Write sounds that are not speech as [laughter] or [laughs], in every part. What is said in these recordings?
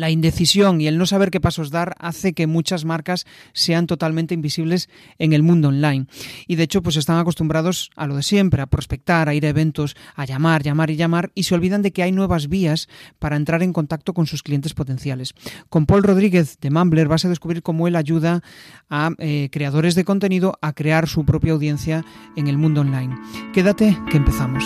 La indecisión y el no saber qué pasos dar hace que muchas marcas sean totalmente invisibles en el mundo online. Y de hecho, pues están acostumbrados a lo de siempre, a prospectar, a ir a eventos, a llamar, llamar y llamar, y se olvidan de que hay nuevas vías para entrar en contacto con sus clientes potenciales. Con Paul Rodríguez de Mumbler vas a descubrir cómo él ayuda a eh, creadores de contenido a crear su propia audiencia en el mundo online. Quédate que empezamos.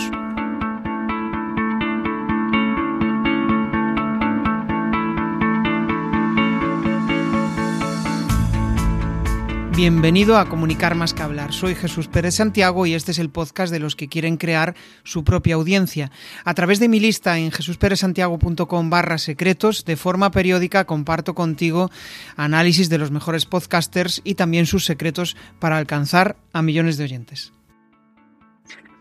Bienvenido a Comunicar más que hablar. Soy Jesús Pérez Santiago y este es el podcast de los que quieren crear su propia audiencia. A través de mi lista en jesusperezsantiago.com barra secretos, de forma periódica comparto contigo análisis de los mejores podcasters y también sus secretos para alcanzar a millones de oyentes.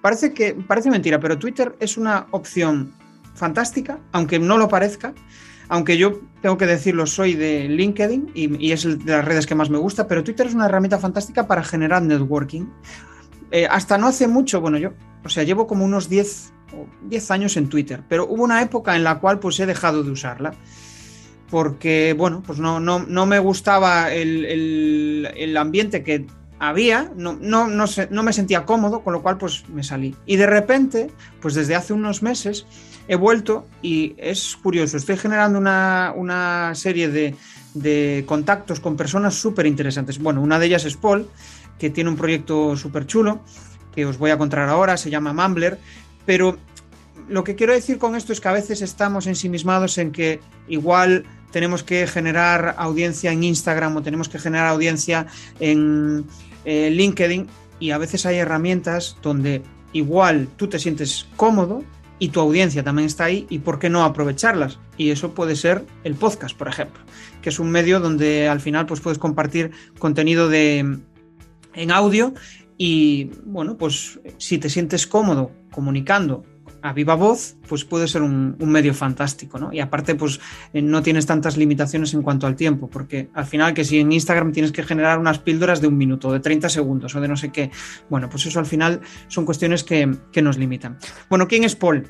Parece que parece mentira, pero Twitter es una opción fantástica, aunque no lo parezca aunque yo tengo que decirlo, soy de LinkedIn y, es de las redes que más me gusta, pero Twitter es una herramienta fantástica para generar networking. Eh, hasta no hace mucho, bueno, yo, o sea, llevo como unos 10, 10 años en Twitter, pero hubo una época en la cual pues he dejado de usarla porque, bueno, pues no, no, no me gustaba el, el, el ambiente que había, no, no, no, me sentía cómodo, con lo cual pues me salí. Y de repente, pues desde hace unos meses he vuelto y es curioso, estoy generando una, serie de, de, contactos con personas súper interesantes. Bueno, una de ellas es Paul, que tiene un proyecto súper chulo, que os voy a contar ahora, se llama Mumbler, pero lo que quiero decir con esto es que a veces estamos ensimismados en que igual tenemos que generar audiencia en Instagram o tenemos que generar audiencia en eh, LinkedIn y a veces hay herramientas donde igual tú te sientes cómodo y tu audiencia también está ahí y por qué no aprovecharlas. Y eso puede ser el podcast, por ejemplo, que es un medio donde al final pues puedes compartir contenido de en audio y bueno, pues si te sientes cómodo comunicando a viva voz, pues puede ser un, medio fantástico, ¿no? Y aparte, pues eh, no tienes tantas limitaciones en cuanto al tiempo, porque al final que si en Instagram tienes que generar unas píldoras de un minuto, de 30 segundos o de no sé qué, bueno, pues eso al final son cuestiones que, que nos limitan. Bueno, ¿quién es Paul?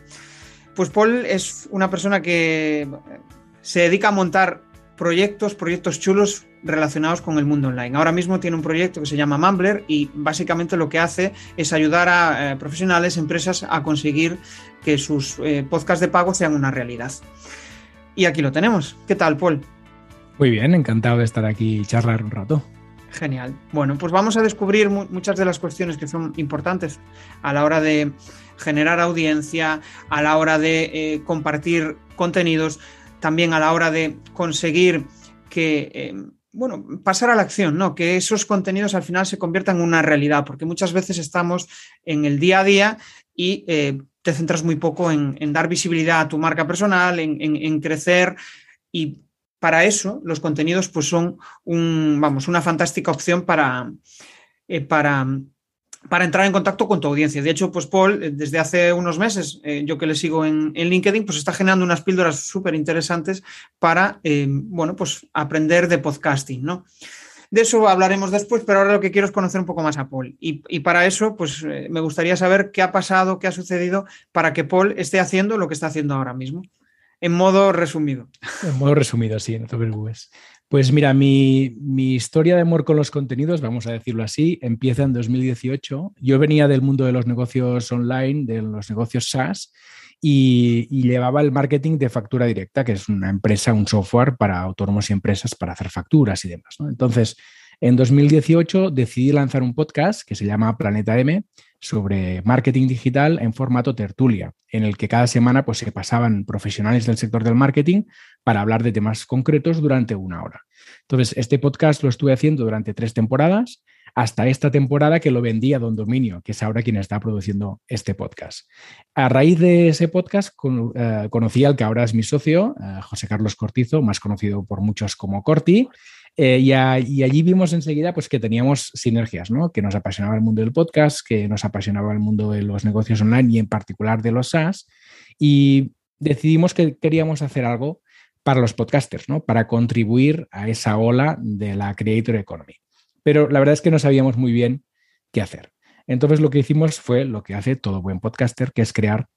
Pues Paul es una persona que se dedica a montar proyectos, proyectos chulos relacionados con el mundo online. Ahora mismo tiene un proyecto que se llama Mumbler y básicamente lo que hace es ayudar a eh, profesionales, empresas a conseguir que sus eh, podcasts de pago sean una realidad. Y aquí lo tenemos. ¿Qué tal, Paul? Muy bien, encantado de estar aquí y charlar un rato. Genial. Bueno, pues vamos a descubrir muchas de las cuestiones que son importantes a la hora de generar audiencia, a la hora de eh, compartir contenidos, también a la hora de conseguir que bueno, pasar a la acción, ¿no? Que esos contenidos al final se conviertan en una realidad, porque muchas veces estamos en el día a día y eh, te centras muy poco en, dar visibilidad a tu marca personal, en, crecer y para eso los contenidos pues son un, vamos, una fantástica opción para, eh, para para entrar en contacto con tu audiencia. De hecho, pues Paul, eh, desde hace unos meses, eh, yo que le sigo en, LinkedIn, pues está generando unas píldoras súper interesantes para, eh, bueno, pues aprender de podcasting, ¿no? De eso hablaremos después, pero ahora lo que quiero es conocer un poco más a Paul. Y, para eso, pues me gustaría saber qué ha pasado, qué ha sucedido para que Paul esté haciendo lo que está haciendo ahora mismo. En modo resumido. En modo resumido, sí, no te preocupes. Pues mira, mi, historia de amor con los contenidos, vamos a decirlo así, empieza en 2018. Yo venía del mundo de los negocios online, de los negocios SaaS, y, llevaba el marketing de factura directa, que es una empresa, un software para autónomos y empresas para hacer facturas y demás. Entonces, en 2018 decidí lanzar un podcast que se llama Planeta M, sobre marketing digital en formato tertulia, en el que cada semana pues, se pasaban profesionales del sector del marketing para hablar de temas concretos durante una hora. Entonces, este podcast lo estuve haciendo durante tres temporadas, hasta esta temporada que lo vendí a Don Dominio, que es ahora quien está produciendo este podcast. A raíz de ese podcast eh, conocí al que ahora es mi socio, eh, José Carlos Cortizo, más conocido por muchos como Corti, eh, y, allí vimos enseguida pues, que teníamos sinergias, ¿no? que nos apasionaba el mundo del podcast, que nos apasionaba el mundo de los negocios online y en particular de los SaaS. Y decidimos que queríamos hacer algo para los podcasters, ¿no? para contribuir a esa ola de la Creator Economy. Pero la verdad es que no sabíamos muy bien qué hacer. Entonces lo que hicimos fue lo que hace todo buen podcaster, que es crear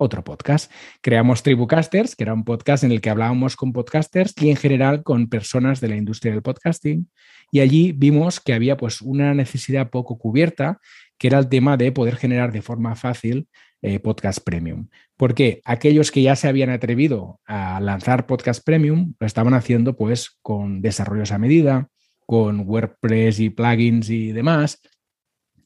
otro podcast. Creamos Tribucasters, que era un podcast en el que hablábamos con podcasters y en general con personas de la industria del podcasting. Y allí vimos que había pues una necesidad poco cubierta, que era el tema de poder generar de forma fácil eh, podcast premium. Porque aquellos que ya se habían atrevido a lanzar podcast premium lo estaban haciendo pues con desarrollos a medida, con WordPress y plugins y demás,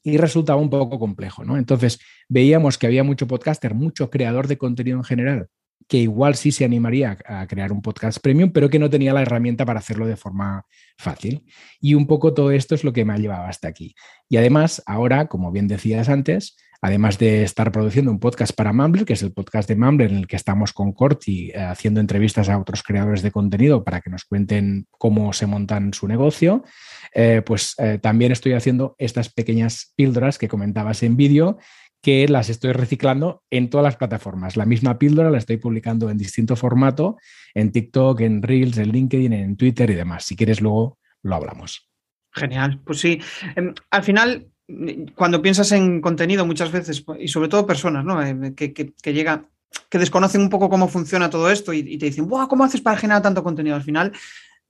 y resultaba un poco complejo, ¿no? Entonces veíamos que había mucho podcaster, mucho creador de contenido en general, que igual sí se animaría a crear un podcast premium, pero que no tenía la herramienta para hacerlo de forma fácil. Y un poco todo esto es lo que me ha llevado hasta aquí. Y además, ahora, como bien decías antes, además de estar produciendo un podcast para Mumbler, que es el podcast de Mumbler en el que estamos con Corti eh, haciendo entrevistas a otros creadores de contenido para que nos cuenten cómo se montan su negocio, eh, pues eh, también estoy haciendo estas pequeñas píldoras que comentabas en vídeo que las estoy reciclando en todas las plataformas. La misma píldora la estoy publicando en distinto formato, en TikTok, en Reels, en LinkedIn, en Twitter y demás. Si quieres, luego lo hablamos. Genial, pues sí. Em, al final, cuando piensas en contenido muchas veces, y sobre todo personas, ¿no? Eh, que, que, llega, que desconocen un poco cómo funciona todo esto y, te dicen, ¿cómo haces para generar tanto contenido? Al final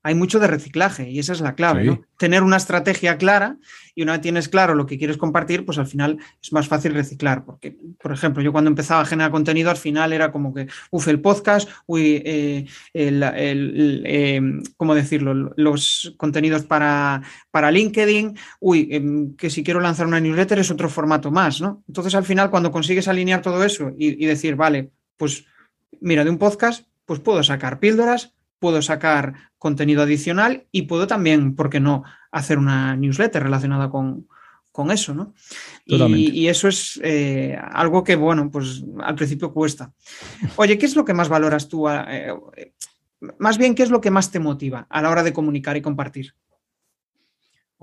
hay mucho de reciclaje y esa es la clave, ¿no? Tener una estrategia clara y una vez tienes claro lo que quieres compartir, pues al final es más fácil reciclar. Porque, por ejemplo, yo cuando empezaba a generar contenido, al final era como que, uff, el podcast, uy, eh, el, eh, ¿cómo decirlo? Los contenidos para, para LinkedIn, uy, em, que si quiero lanzar una newsletter es otro formato más, ¿no? Entonces, al final, cuando consigues alinear todo eso y, y decir, vale, pues mira, de un podcast, pues puedo sacar píldoras, puedo sacar contenido adicional y puedo también, ¿por qué no?, hacer una newsletter relacionada con, eso, ¿no? Y, eso es eh, algo que, bueno, pues al principio cuesta. Oye, ¿qué es lo que más valoras tú? Eh, más bien, ¿qué es lo que más te motiva a la hora de comunicar y compartir?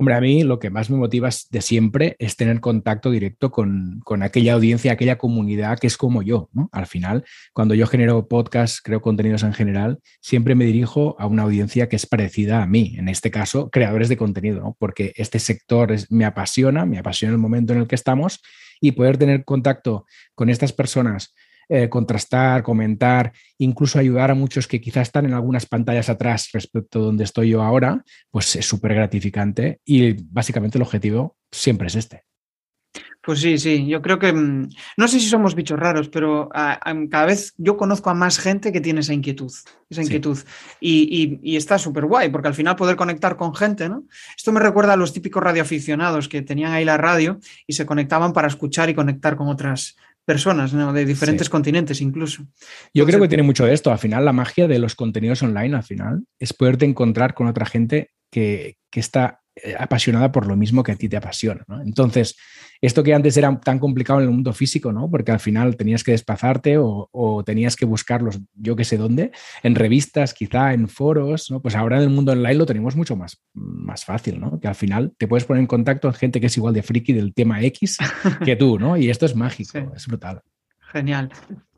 Hombre, a mí lo que más me motiva de siempre es tener contacto directo con, aquella audiencia, aquella comunidad que es como yo. ¿no? Al final, cuando yo genero podcasts, creo contenidos en general, siempre me dirijo a una audiencia que es parecida a mí, en este caso, creadores de contenido, ¿no? porque este sector me apasiona, me apasiona el momento en el que estamos y poder tener contacto con estas personas eh, contrastar, comentar, incluso ayudar a muchos que quizás están en algunas pantallas atrás respecto a donde estoy yo ahora, pues es súper gratificante y básicamente el objetivo siempre es este. Pues sí, sí, yo creo que, mm, no sé si somos bichos raros, pero cada vez yo conozco a más gente que tiene esa inquietud, esa inquietud. Y, y, está súper guay, porque al final poder conectar con gente, ¿no? Esto me recuerda a los típicos radioaficionados que tenían ahí la radio y se conectaban para escuchar y conectar con otras personas, de diferentes continentes incluso. Yo creo que tiene mucho de esto. Al final, la magia de los contenidos online, al final, es poderte encontrar con otra gente que, que está apasionada por lo mismo que a ti te apasiona. Entonces, esto que antes era tan complicado en el mundo físico, ¿no? porque al final tenías que desplazarte o, tenías que buscarlos yo que sé dónde, en revistas, quizá en foros, ¿no? pues ahora en el mundo online lo tenemos mucho más, más fácil, ¿no? que al final te puedes poner en contacto con gente que es igual de friki del tema X que tú, ¿no? y esto es mágico, [laughs] es brutal. Genial.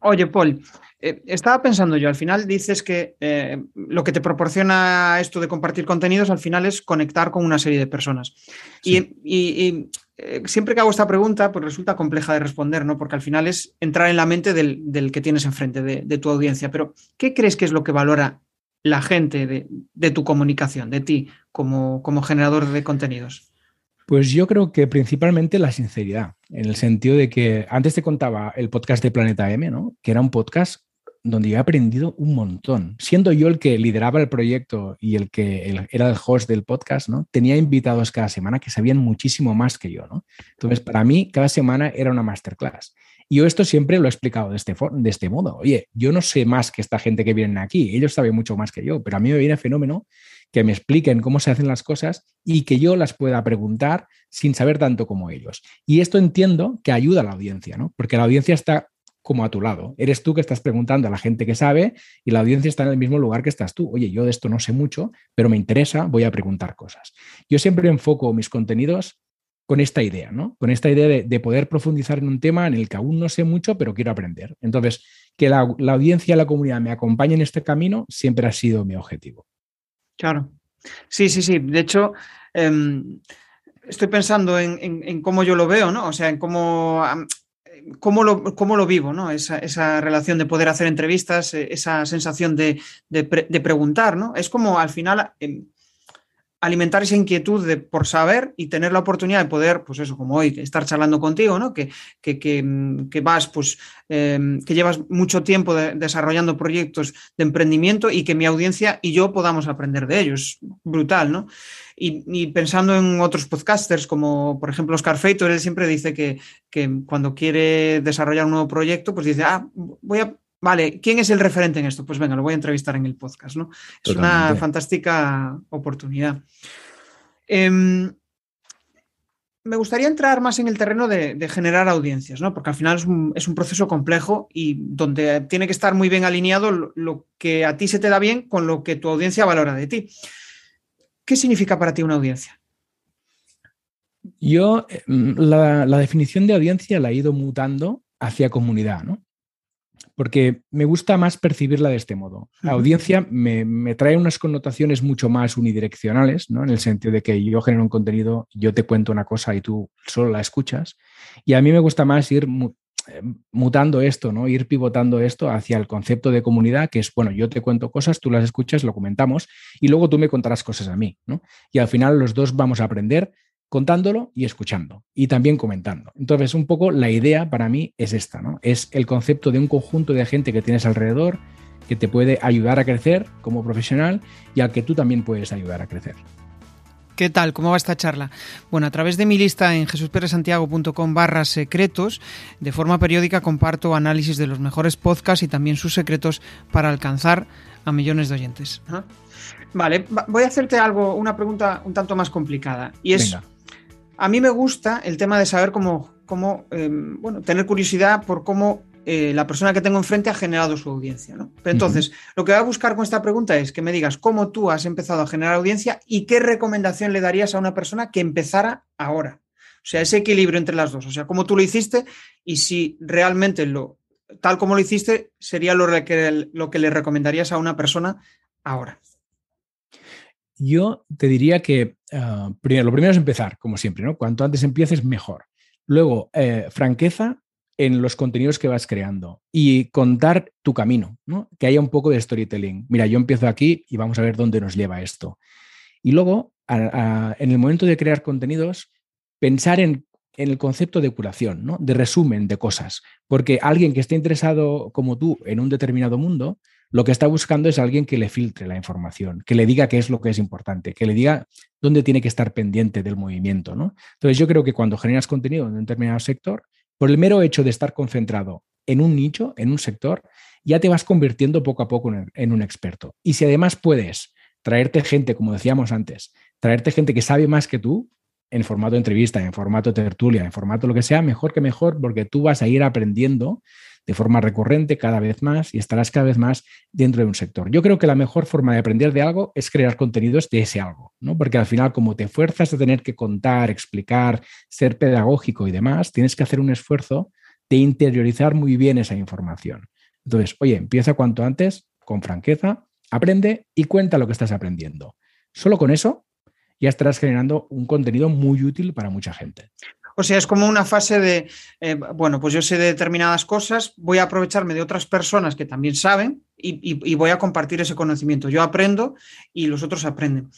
Oye, Paul, eh, estaba pensando yo, al final dices que eh, lo que te proporciona esto de compartir contenidos al final es conectar con una serie de personas. Y, eh, siempre que hago esta pregunta, pues resulta compleja de responder, ¿no? Porque al final es entrar en la mente del, que tienes enfrente, de, tu audiencia. Pero, ¿qué crees que es lo que valora la gente de, tu comunicación, de ti como, como generador de contenidos? Pues yo creo que principalmente la sinceridad, en el sentido de que antes te contaba el podcast de Planeta M, ¿no? Que era un podcast donde yo he aprendido un montón. Siendo yo el que lideraba el proyecto y el que era el host del podcast, ¿no? Tenía invitados cada semana que sabían muchísimo más que yo, ¿no? Entonces, para mí, cada semana era una masterclass. Y yo esto siempre lo he explicado de este, de este modo. Oye, yo no sé más que esta gente que viene aquí, ellos saben mucho más que yo, pero a mí me viene fenómeno que me expliquen cómo se hacen las cosas y que yo las pueda preguntar sin saber tanto como ellos. Y esto entiendo que ayuda a la audiencia, ¿no? Porque la audiencia está como a tu lado. Eres tú que estás preguntando a la gente que sabe y la audiencia está en el mismo lugar que estás tú. Oye, yo de esto no sé mucho, pero me interesa, voy a preguntar cosas. Yo siempre enfoco mis contenidos con esta idea, ¿no? Con esta idea de, poder profundizar en un tema en el que aún no sé mucho, pero quiero aprender. Entonces, que la, la audiencia, la comunidad me acompañe en este camino siempre ha sido mi objetivo. Claro. Sí, sí, sí. De hecho, em, estoy pensando en, cómo yo lo veo, ¿no? O sea, en cómo cómo lo, cómo lo vivo, ¿no? Esa, esa, relación de poder hacer entrevistas, eh, esa sensación de, de, de, preguntar, ¿no? Es como al final em, alimentar esa inquietud de, por saber y tener la oportunidad de poder, pues eso, como hoy, estar charlando contigo, ¿no? Que, que, que, vas, pues, eh, que llevas mucho tiempo de, desarrollando proyectos de emprendimiento y que mi audiencia y yo podamos aprender de ellos. Brutal, ¿no? Y, pensando en otros podcasters, como por ejemplo Oscar Feito, él siempre dice que, que cuando quiere desarrollar un nuevo proyecto, pues dice, ah, voy a Vale, ¿quién es el referente en esto? Pues venga, lo voy a entrevistar en el podcast, ¿no? Es una fantástica oportunidad. Eh, me gustaría entrar más en el terreno de, de generar audiencias, ¿no? Porque al final es un, es un, proceso complejo y donde tiene que estar muy bien alineado lo, lo, que a ti se te da bien con lo que tu audiencia valora de ti. ¿Qué significa para ti una audiencia? Yo, la, la definición de audiencia la he ido mutando hacia comunidad, ¿no? Porque me gusta más percibirla de este modo. La audiencia me, me, trae unas connotaciones mucho más unidireccionales, ¿no? en el sentido de que yo genero un contenido, yo te cuento una cosa y tú solo la escuchas. Y a mí me gusta más ir eh, mutando esto, ¿no? ir pivotando esto hacia el concepto de comunidad, que es, bueno, yo te cuento cosas, tú las escuchas, lo comentamos y luego tú me contarás cosas a mí. ¿no? Y al final los dos vamos a aprender contándolo y escuchando y también comentando. Entonces, un poco la idea para mí es esta, ¿no? Es el concepto de un conjunto de gente que tienes alrededor que te puede ayudar a crecer como profesional y al que tú también puedes ayudar a crecer. ¿Qué tal? ¿Cómo va esta charla? Bueno, a través de mi lista en jesusperesantiago.com barra secretos, de forma periódica comparto análisis de los mejores podcasts y también sus secretos para alcanzar a millones de oyentes. Vale, voy a hacerte algo, una pregunta un tanto más complicada. Y es, Venga a mí me gusta el tema de saber cómo, cómo eh, bueno, tener curiosidad por cómo eh, la persona que tengo enfrente ha generado su audiencia. ¿no? Pero entonces, uh -huh. lo que voy a buscar con esta pregunta es que me digas cómo tú has empezado a generar audiencia y qué recomendación le darías a una persona que empezara ahora. O sea, ese equilibrio entre las dos. O sea, cómo tú lo hiciste y si realmente lo, tal como lo hiciste, sería lo que, lo que le recomendarías a una persona ahora. Yo te diría que uh, primero, lo primero es empezar, como siempre, ¿no? Cuanto antes empieces, mejor. Luego, eh, franqueza en los contenidos que vas creando y contar tu camino, ¿no? Que haya un poco de storytelling. Mira, yo empiezo aquí y vamos a ver dónde nos lleva esto. Y luego, en el momento de crear contenidos, pensar en, en, el concepto de curación, ¿no? De resumen de cosas. Porque alguien que esté interesado como tú en un determinado mundo, lo que está buscando es alguien que le filtre la información, que le diga qué es lo que es importante, que le diga dónde tiene que estar pendiente del movimiento. ¿no? Entonces yo creo que cuando generas contenido en un determinado sector, por el mero hecho de estar concentrado en un nicho, en un sector, ya te vas convirtiendo poco a poco en un experto. Y si además puedes traerte gente, como decíamos antes, traerte gente que sabe más que tú, en formato entrevista, en formato tertulia, en formato lo que sea, mejor que mejor, porque tú vas a ir aprendiendo de forma recurrente cada vez más y estarás cada vez más dentro de un sector. Yo creo que la mejor forma de aprender de algo es crear contenidos de ese algo, ¿no? Porque al final, como te fuerzas a tener que contar, explicar, ser pedagógico y demás, tienes que hacer un esfuerzo de interiorizar muy bien esa información. Entonces, oye, empieza cuanto antes, con franqueza, aprende y cuenta lo que estás aprendiendo. Solo con eso ya estarás generando un contenido muy útil para mucha gente. O sea, es como una fase de, eh, bueno, pues yo sé de determinadas cosas, voy a aprovecharme de otras personas que también saben y, y, y voy a compartir ese conocimiento. Yo aprendo y los otros aprenden.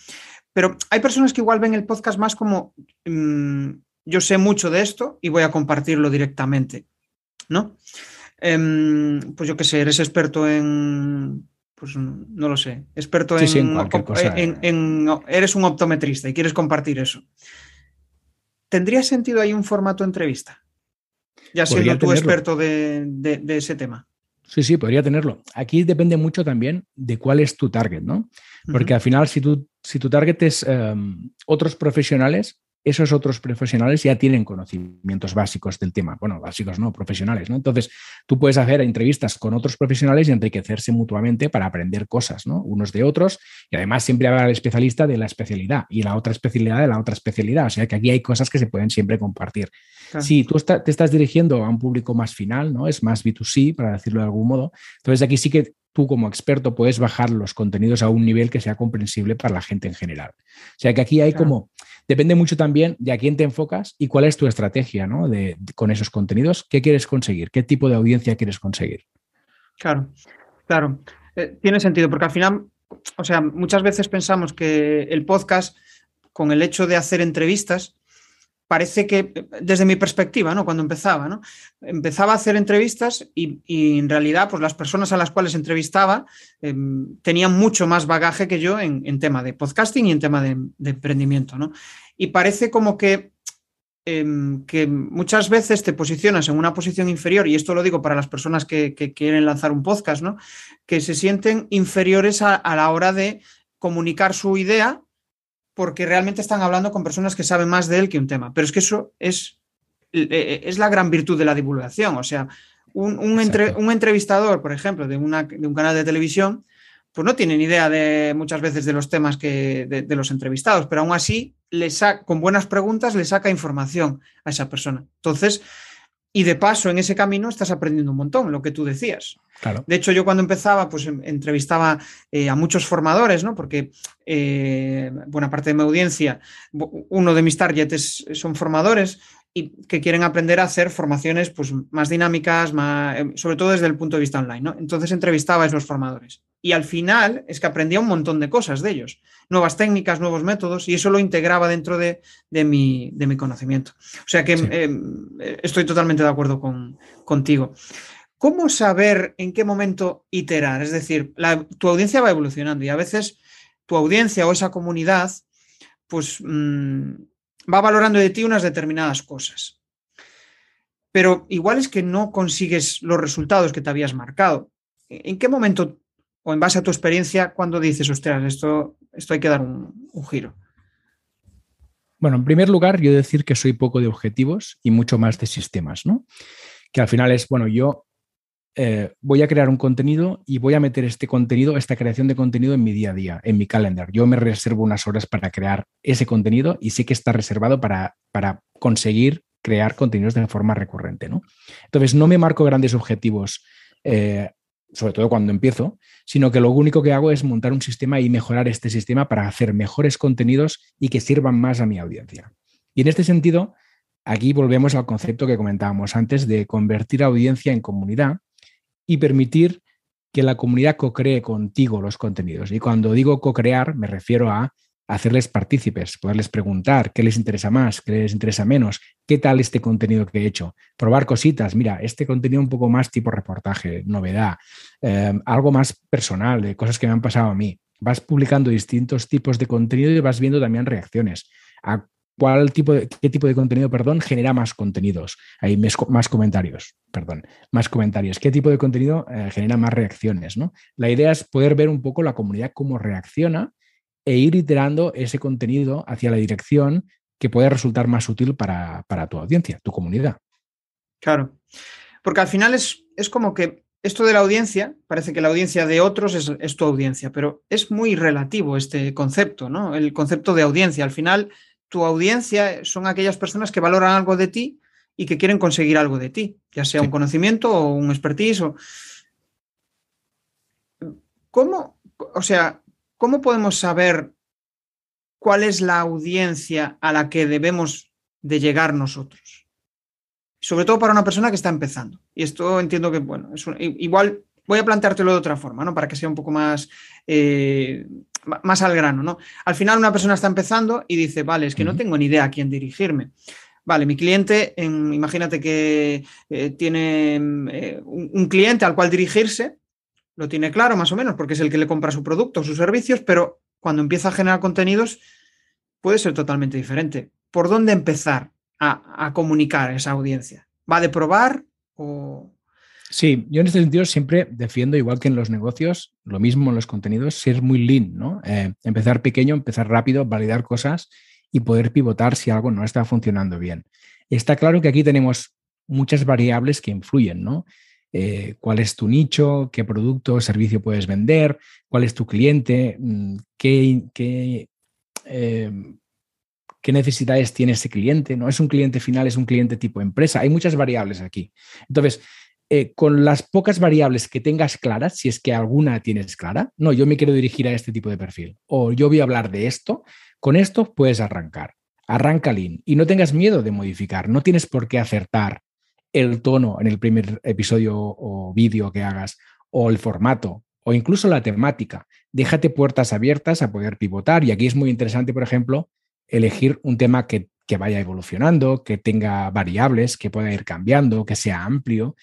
Pero hay personas que igual ven el podcast más como, mmm, yo sé mucho de esto y voy a compartirlo directamente, ¿no? Eh, pues yo qué sé, eres experto en, pues no lo sé, experto sí, en, sí, en, en, en, eres un optometrista y quieres compartir eso. ¿Tendría sentido ahí un formato entrevista? Ya siendo tú tenerlo. experto de, de, de, ese tema. Sí, sí, podría tenerlo. Aquí depende mucho también de cuál es tu target, ¿no? Porque uh -huh. al final, si, tú, si tu target es um, otros profesionales, esos otros profesionales ya tienen conocimientos básicos del tema. Bueno, básicos no, profesionales, ¿no? Entonces, tú puedes hacer entrevistas con otros profesionales y enriquecerse mutuamente para aprender cosas, ¿no? Unos de otros. Y además siempre habrá el especialista de la especialidad y la otra especialidad de la otra especialidad. O sea que aquí hay cosas que se pueden siempre compartir. Claro. Si tú está, te estás dirigiendo a un público más final, ¿no? Es más B2C, para decirlo de algún modo. Entonces, aquí sí que tú como experto puedes bajar los contenidos a un nivel que sea comprensible para la gente en general. O sea que aquí hay claro. como depende mucho también de a quién te enfocas y cuál es tu estrategia ¿no? de, con esos contenidos. ¿Qué quieres conseguir? ¿Qué tipo de audiencia quieres conseguir? Claro, claro. Eh, tiene sentido, porque al final, o sea, muchas veces pensamos que el podcast, con el hecho de hacer entrevistas, parece que, desde mi perspectiva, ¿no? Cuando empezaba, ¿no? Empezaba a hacer entrevistas y, en realidad, pues las personas a las cuales entrevistaba em, tenían mucho más bagaje que yo en, tema de podcasting y en tema de, emprendimiento, ¿no? Y parece como que, em, que muchas veces te posicionas en una posición inferior, y esto lo digo para las personas que, quieren lanzar un podcast, ¿no? Que se sienten inferiores a la hora de comunicar su idea porque realmente están hablando con personas que saben más de él que un tema. Pero es que eso es, eh, eh, es la gran virtud de la divulgación. O sea, un, un, entrevistador, por ejemplo, de, una, de, un canal de televisión, pues no tiene ni idea de muchas veces de los temas que, de, los entrevistados, pero aún así, le con buenas preguntas le saca información a esa persona. Entonces, y de paso, en ese camino estás aprendiendo un montón, lo que tú decías. De hecho, yo cuando empezaba, pues em, entrevistaba eh, a muchos formadores, ¿no? Porque eh, buena parte de mi audiencia, uno de mis targets son formadores y que quieren aprender a hacer formaciones pues, más dinámicas, más, em, sobre todo desde el punto de vista online, ¿no? Entonces entrevistaba a esos formadores. Y al final es que aprendía un montón de cosas de ellos, nuevas técnicas, nuevos métodos, y eso lo integraba dentro de, mi, conocimiento. O sea que em, estoy totalmente de acuerdo con, contigo. ¿Cómo saber en qué momento iterar? Es decir, tu audiencia va evolucionando y a veces tu audiencia o esa comunidad, pues mm, va valorando de ti unas determinadas cosas. Pero igual es que no consigues los resultados que te habías marcado. ¿En qué momento, o en base a tu experiencia, cuando dices, ostras, esto, esto hay que dar un, giro? Bueno, en primer lugar, yo decir que soy poco de objetivos y mucho más de sistemas, ¿no? Que al final es, bueno, yo eh, voy a crear un contenido y voy a meter este contenido, esta creación de contenido en mi día a día, en mi calendar. Yo me reservo unas horas para crear ese contenido y sé que está reservado para, para conseguir crear contenidos de forma recurrente. ¿no? Entonces, no me marco grandes objetivos, eh, sobre todo cuando empiezo, sino que lo único que hago es montar un sistema y mejorar este sistema para hacer mejores contenidos y que sirvan más a mi audiencia. Y en este sentido, aquí volvemos al concepto que comentábamos antes de convertir audiencia en comunidad y permitir que la comunidad co-cree contigo los contenidos. Y cuando digo co-crear, me refiero a hacerles partícipes, poderles preguntar qué les interesa más, qué les interesa menos, qué tal este contenido que he hecho, probar cositas, mira, este contenido un poco más tipo reportaje, novedad, eh, algo más personal, de cosas que me han pasado a mí. Vas publicando distintos tipos de contenido y vas viendo también reacciones a cuál tipo de, qué tipo de contenido, perdón, genera más contenidos. Hay más comentarios, perdón, más comentarios. ¿Qué tipo de contenido eh, genera más reacciones? ¿no? La idea es poder ver un poco la comunidad cómo reacciona e ir iterando ese contenido hacia la dirección que puede resultar más útil para, tu audiencia, tu comunidad. Claro, porque al final es, es, como que esto de la audiencia, parece que la audiencia de otros es, es, tu audiencia, pero es muy relativo este concepto, ¿no? El concepto de audiencia. Al final, tu audiencia son aquellas personas que valoran algo de ti y que quieren conseguir algo de ti, ya sea un conocimiento o un expertise. O... ¿Cómo, o sea, ¿cómo podemos saber cuál es la audiencia a la que debemos de llegar nosotros? Sobre todo para una persona que está empezando. Y esto entiendo que, bueno, es igual voy a planteártelo de otra forma, ¿no? Para que sea un poco más eh, más al grano, ¿no? Al final una persona está empezando y dice, vale, es que no tengo ni idea a quién dirigirme. Vale, mi cliente, imagínate que eh, tiene eh, un, cliente al cual dirigirse, lo tiene claro más o menos, porque es el que le compra su producto, sus servicios, pero cuando empieza a generar contenidos puede ser totalmente diferente. ¿Por dónde empezar a, comunicar a esa audiencia? ¿Va de probar o, Sí, yo en este sentido siempre defiendo, igual que en los negocios, lo mismo en los contenidos, ser muy lean, ¿no? Eh, empezar pequeño, empezar rápido, validar cosas y poder pivotar si algo no está funcionando bien. Está claro que aquí tenemos muchas variables que influyen, ¿no? Eh, cuál es tu nicho, qué producto o servicio puedes vender, cuál es tu cliente, mm, qué, eh, qué necesidades tiene ese cliente, ¿no? Es un cliente final, es un cliente tipo empresa. Hay muchas variables aquí. Entonces, eh, con las pocas variables que tengas claras, si es que alguna tienes clara, no, yo me quiero dirigir a este tipo de perfil, o yo voy a hablar de esto, con esto puedes arrancar. arranca lean y no tengas miedo de modificar. No tienes por qué acertar el tono en el primer episodio o vídeo que hagas, o el formato, o incluso la temática. Déjate puertas abiertas a poder pivotar. Y aquí es muy interesante, por ejemplo, elegir un tema que, que vaya evolucionando, que tenga variables, que pueda ir cambiando, que sea amplio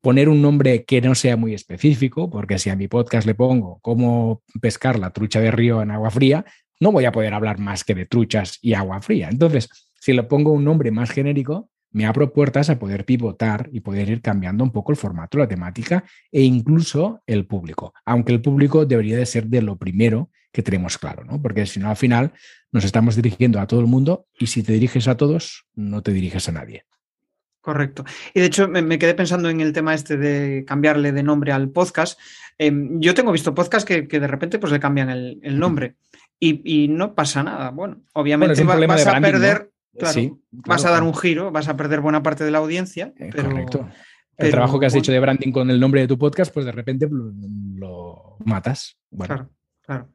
poner un nombre que no sea muy específico, porque si a mi podcast le pongo cómo pescar la trucha de río en agua fría, no voy a poder hablar más que de truchas y agua fría. Entonces, si le pongo un nombre más genérico, me abro puertas a poder pivotar y poder ir cambiando un poco el formato, la temática e incluso el público, aunque el público debería de ser de lo primero que tenemos claro, ¿no? Porque si no, al final nos estamos dirigiendo a todo el mundo y si te diriges a todos, no te diriges a nadie. Correcto. Y de hecho me, quedé pensando en el tema este de cambiarle de nombre al podcast. Em, yo tengo visto podcasts que, de repente pues le cambian el, nombre y, no pasa nada. Bueno, obviamente vas a perder, Claro, vas a dar un giro, vas a perder buena parte de la audiencia. Eh, correcto. El trabajo que has hecho de branding con el nombre de tu podcast, pues de repente lo, matas. Claro, claro.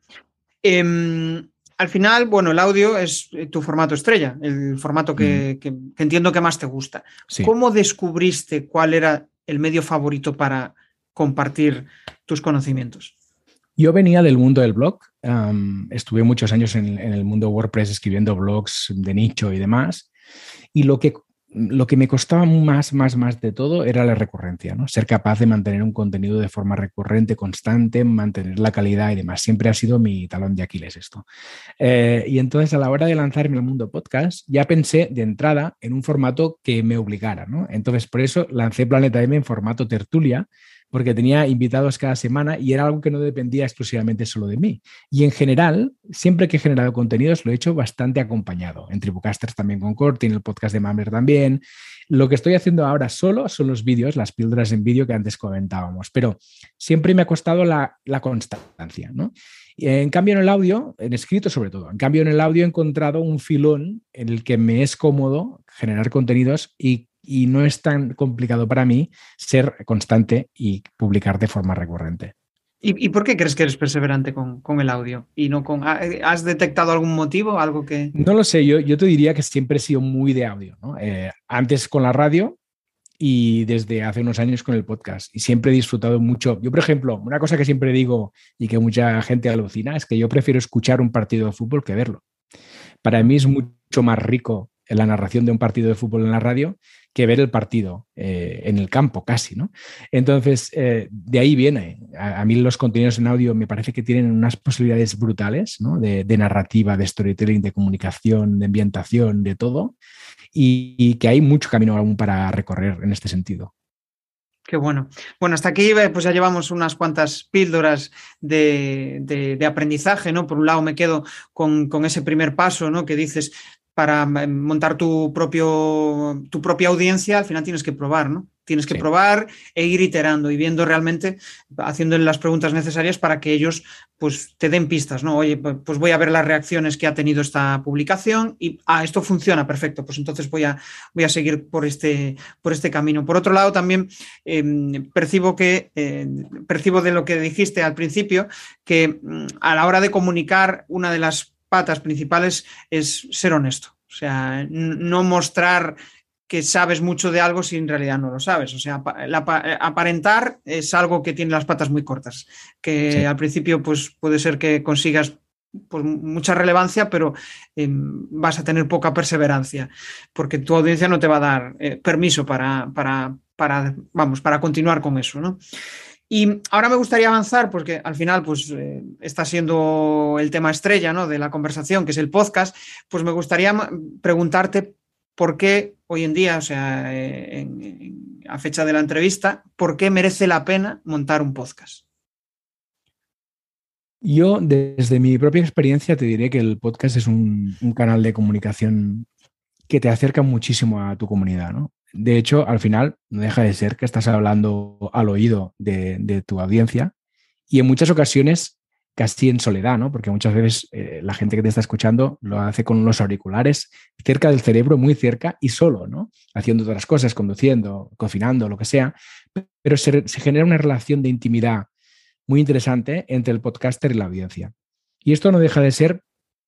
Em, al final, bueno, el audio es eh, tu formato estrella, el formato que, mm. entiendo que más te gusta. ¿Cómo descubriste cuál era el medio favorito para compartir tus conocimientos? Yo venía del mundo del blog, estuve muchos años en, el mundo WordPress escribiendo blogs de nicho y demás, y lo que, lo que me costaba más, más, más de todo era la recurrencia, ¿no? ser capaz de mantener un contenido de forma recurrente, constante, mantener la calidad y demás. Siempre ha sido mi talón de Aquiles esto. Eh, y entonces a la hora de lanzarme al mundo podcast, ya pensé de entrada en un formato que me obligara. ¿no? Entonces por eso lancé Planeta M en formato tertulia porque tenía invitados cada semana y era algo que no dependía exclusivamente solo de mí. Y en general, siempre que he generado contenidos, lo he hecho bastante acompañado. En Tribucasters también con Corti, en el podcast de Mamer también. Lo que estoy haciendo ahora solo son los vídeos, las píldoras en vídeo que antes comentábamos, pero siempre me ha costado la, la constancia. ¿no? En cambio, en el audio, en escrito sobre todo, en cambio, en el audio he encontrado un filón en el que me es cómodo generar contenidos y y no es tan complicado para mí ser constante y publicar de forma recurrente. ¿Y, por qué crees que eres perseverante con, el audio? ¿Y no con, ¿Has detectado algún motivo? Algo que. No lo sé, yo, yo te diría que siempre he sido muy de audio. Eh, antes con la radio y desde hace unos años con el podcast. Y siempre he disfrutado mucho. Yo, por ejemplo, una cosa que siempre digo y que mucha gente alucina es que yo prefiero escuchar un partido de fútbol que verlo. Para mí es mucho más rico la narración de un partido de fútbol en la radio que ver el partido eh, en el campo, casi, ¿no? Entonces, eh, de ahí viene. A, mí los contenidos en audio me parece que tienen unas posibilidades brutales, ¿no? De, narrativa, de storytelling, de comunicación, de ambientación, de todo, y, que hay mucho camino aún para recorrer en este sentido. Qué bueno. Bueno, hasta aquí pues ya llevamos unas cuantas píldoras de, aprendizaje, ¿no? Por un lado me quedo con, con, ese primer paso, ¿no? Que dices, para eh, montar tu, propio, tu propia audiencia, al final tienes que probar, ¿no? Tienes que probar e ir iterando y viendo realmente, haciéndole las preguntas necesarias para que ellos pues te den pistas, ¿no? Oye, pues voy a ver las reacciones que ha tenido esta publicación y, ah, esto funciona, perfecto, pues entonces voy a, voy a seguir por este, por este camino. Por otro lado, también em, percibo que, eh, percibo de lo que dijiste al principio, que mm, a la hora de comunicar, una de las patas principales es ser honesto. O sea, no mostrar que sabes mucho de algo si en realidad no lo sabes. O sea, aparentar es algo que tiene las patas muy cortas, que al principio pues, puede ser que consigas pues, mucha relevancia, pero em, vas a tener poca perseverancia, porque tu audiencia no te va a dar eh, permiso para, para, para, vamos, para continuar con eso. ¿no? Y ahora me gustaría avanzar, porque al final pues, eh, está siendo el tema estrella ¿no? de la conversación, que es el podcast, pues me gustaría preguntarte por qué hoy en día, o sea, eh, a fecha de la entrevista, por qué merece la pena montar un podcast. Yo, desde mi propia experiencia, te diré que el podcast es un, un canal de comunicación que te acerca muchísimo a tu comunidad, ¿no? De hecho, al final, no deja de ser que estás hablando al oído de, tu audiencia y en muchas ocasiones casi en soledad, ¿no? Porque muchas veces eh, la gente que te está escuchando lo hace con los auriculares cerca del cerebro, muy cerca y solo, ¿no? Haciendo otras cosas, conduciendo, cocinando, lo que sea. Pero se, genera una relación de intimidad muy interesante entre el podcaster y la audiencia. Y esto no deja de ser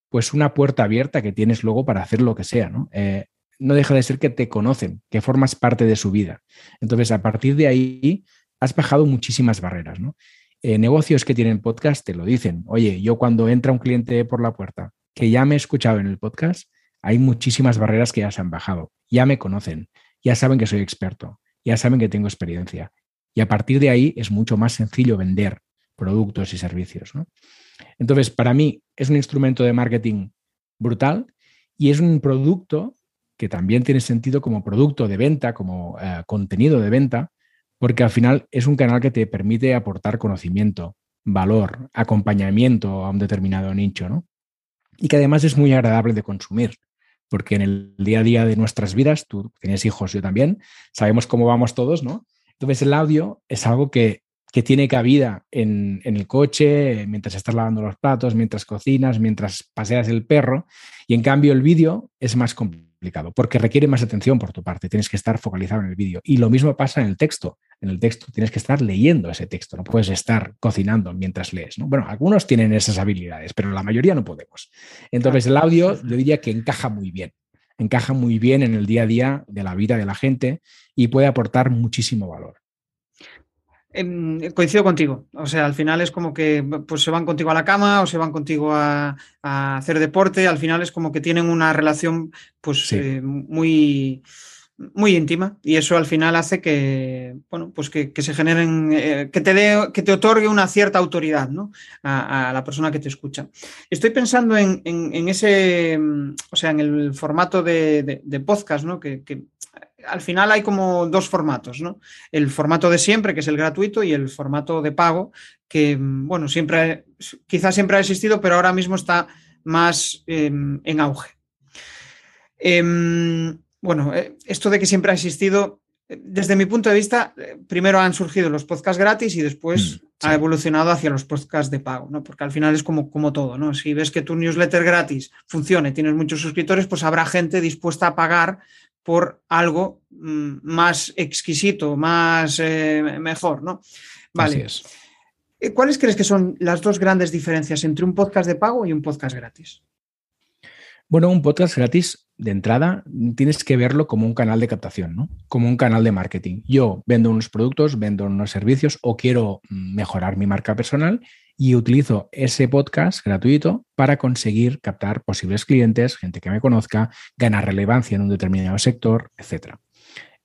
pues una puerta abierta que tienes luego para hacer lo que sea, ¿no? Eh, no deja de ser que te conocen, que formas parte de su vida. Entonces, a partir de ahí, has bajado muchísimas barreras, ¿no? Eh, negocios que tienen podcast te lo dicen. Oye, yo cuando entra un cliente por la puerta que ya me he escuchado en el podcast, hay muchísimas barreras que ya se han bajado. Ya me conocen, ya saben que soy experto, ya saben que tengo experiencia. Y a partir de ahí es mucho más sencillo vender productos y servicios. Entonces, para mí es un instrumento de marketing brutal y es un producto que también tiene sentido como producto de venta, como eh, contenido de venta, porque al final es un canal que te permite aportar conocimiento, valor, acompañamiento a un determinado nicho, ¿no? Y que además es muy agradable de consumir, porque en el día a día de nuestras vidas, tú tienes hijos, yo también, sabemos cómo vamos todos, ¿no? Entonces el audio es algo que, tiene cabida en, en, el coche, mientras estás lavando los platos, mientras cocinas, mientras paseas el perro, y en cambio el vídeo es más complicado porque requiere más atención por tu parte, tienes que estar focalizado en el vídeo. Y lo mismo pasa en el texto. En el texto tienes que estar leyendo ese texto, no puedes estar cocinando mientras lees. Bueno, algunos tienen esas habilidades, pero la mayoría no podemos. Entonces el audio [laughs] yo diría que encaja muy bien, encaja muy bien en el día a día de la vida de la gente y puede aportar muchísimo valor. Em, coincido contigo. O sea, al final es como que pues, se van contigo a la cama o se van contigo a, hacer deporte. Al final es como que tienen una relación pues eh, muy, muy íntima. Y eso al final hace que, bueno, pues que, se generen, eh, que te dé, que te otorgue una cierta autoridad ¿no? a, la persona que te escucha. Estoy pensando en, ese, o sea, en el formato de, podcast, ¿no? que al final hay como dos formatos, ¿no? El formato de siempre, que es el gratuito, y el formato de pago, que, bueno, siempre, quizás siempre ha existido, pero ahora mismo está más em, en auge. Em, bueno, eh, esto de que siempre ha existido, desde mi punto de vista, eh, primero han surgido los podcasts gratis y después mm, ha evolucionado hacia los podcasts de pago, ¿no? Porque al final es como, como todo, ¿no? Si ves que tu newsletter gratis funciona y tienes muchos suscriptores, pues habrá gente dispuesta a pagar por algo mm, más exquisito, más eh, mejor, ¿no? Vale. Eh, ¿Cuáles crees que son las dos grandes diferencias entre un podcast de pago y un podcast gratis? Bueno, un podcast gratis, de entrada, tienes que verlo como un canal de captación, ¿no? Como un canal de marketing. Yo vendo unos productos, vendo unos servicios o quiero mejorar mi marca personal y utilizo ese podcast gratuito para conseguir captar posibles clientes, gente que me conozca, ganar relevancia en un determinado sector, etc.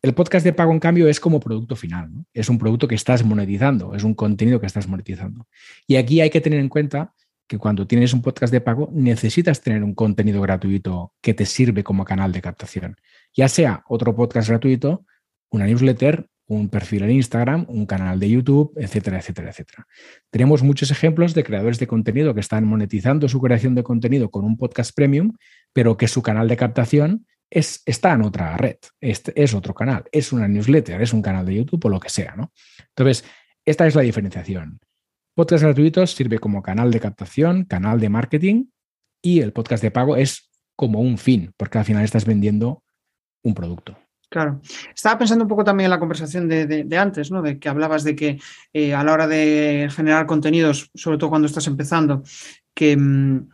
El podcast de pago, en cambio, es como producto final. Es un producto que estás monetizando, es un contenido que estás monetizando. Y aquí hay que tener en cuenta que cuando tienes un podcast de pago necesitas tener un contenido gratuito que te sirve como canal de captación, ya sea otro podcast gratuito, una newsletter un perfil en Instagram, un canal de YouTube, etcétera, etcétera, etcétera. Tenemos muchos ejemplos de creadores de contenido que están monetizando su creación de contenido con un podcast premium, pero que su canal de captación es, está en otra red, es otro canal, es una newsletter, es un canal de YouTube o lo que sea, ¿no? Entonces, esta es la diferenciación. Podcast gratuitos sirve como canal de captación, canal de marketing y el podcast de pago es como un fin, porque al final estás vendiendo un producto. Claro. Estaba pensando un poco también en la conversación de, antes, ¿no? De que hablabas de que eh, a la hora de generar contenidos, sobre todo cuando estás empezando, que mm,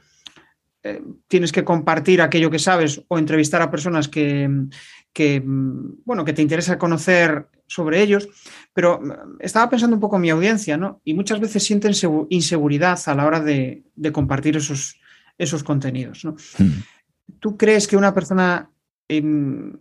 eh, tienes que compartir aquello que sabes o entrevistar a personas que, mm, bueno, que te interesa conocer sobre ellos. Pero mm, estaba pensando un poco en mi audiencia, ¿no? Y muchas veces sienten inseguridad a la hora de, compartir esos, esos contenidos, ¿no? ¿Tú crees que una persona em,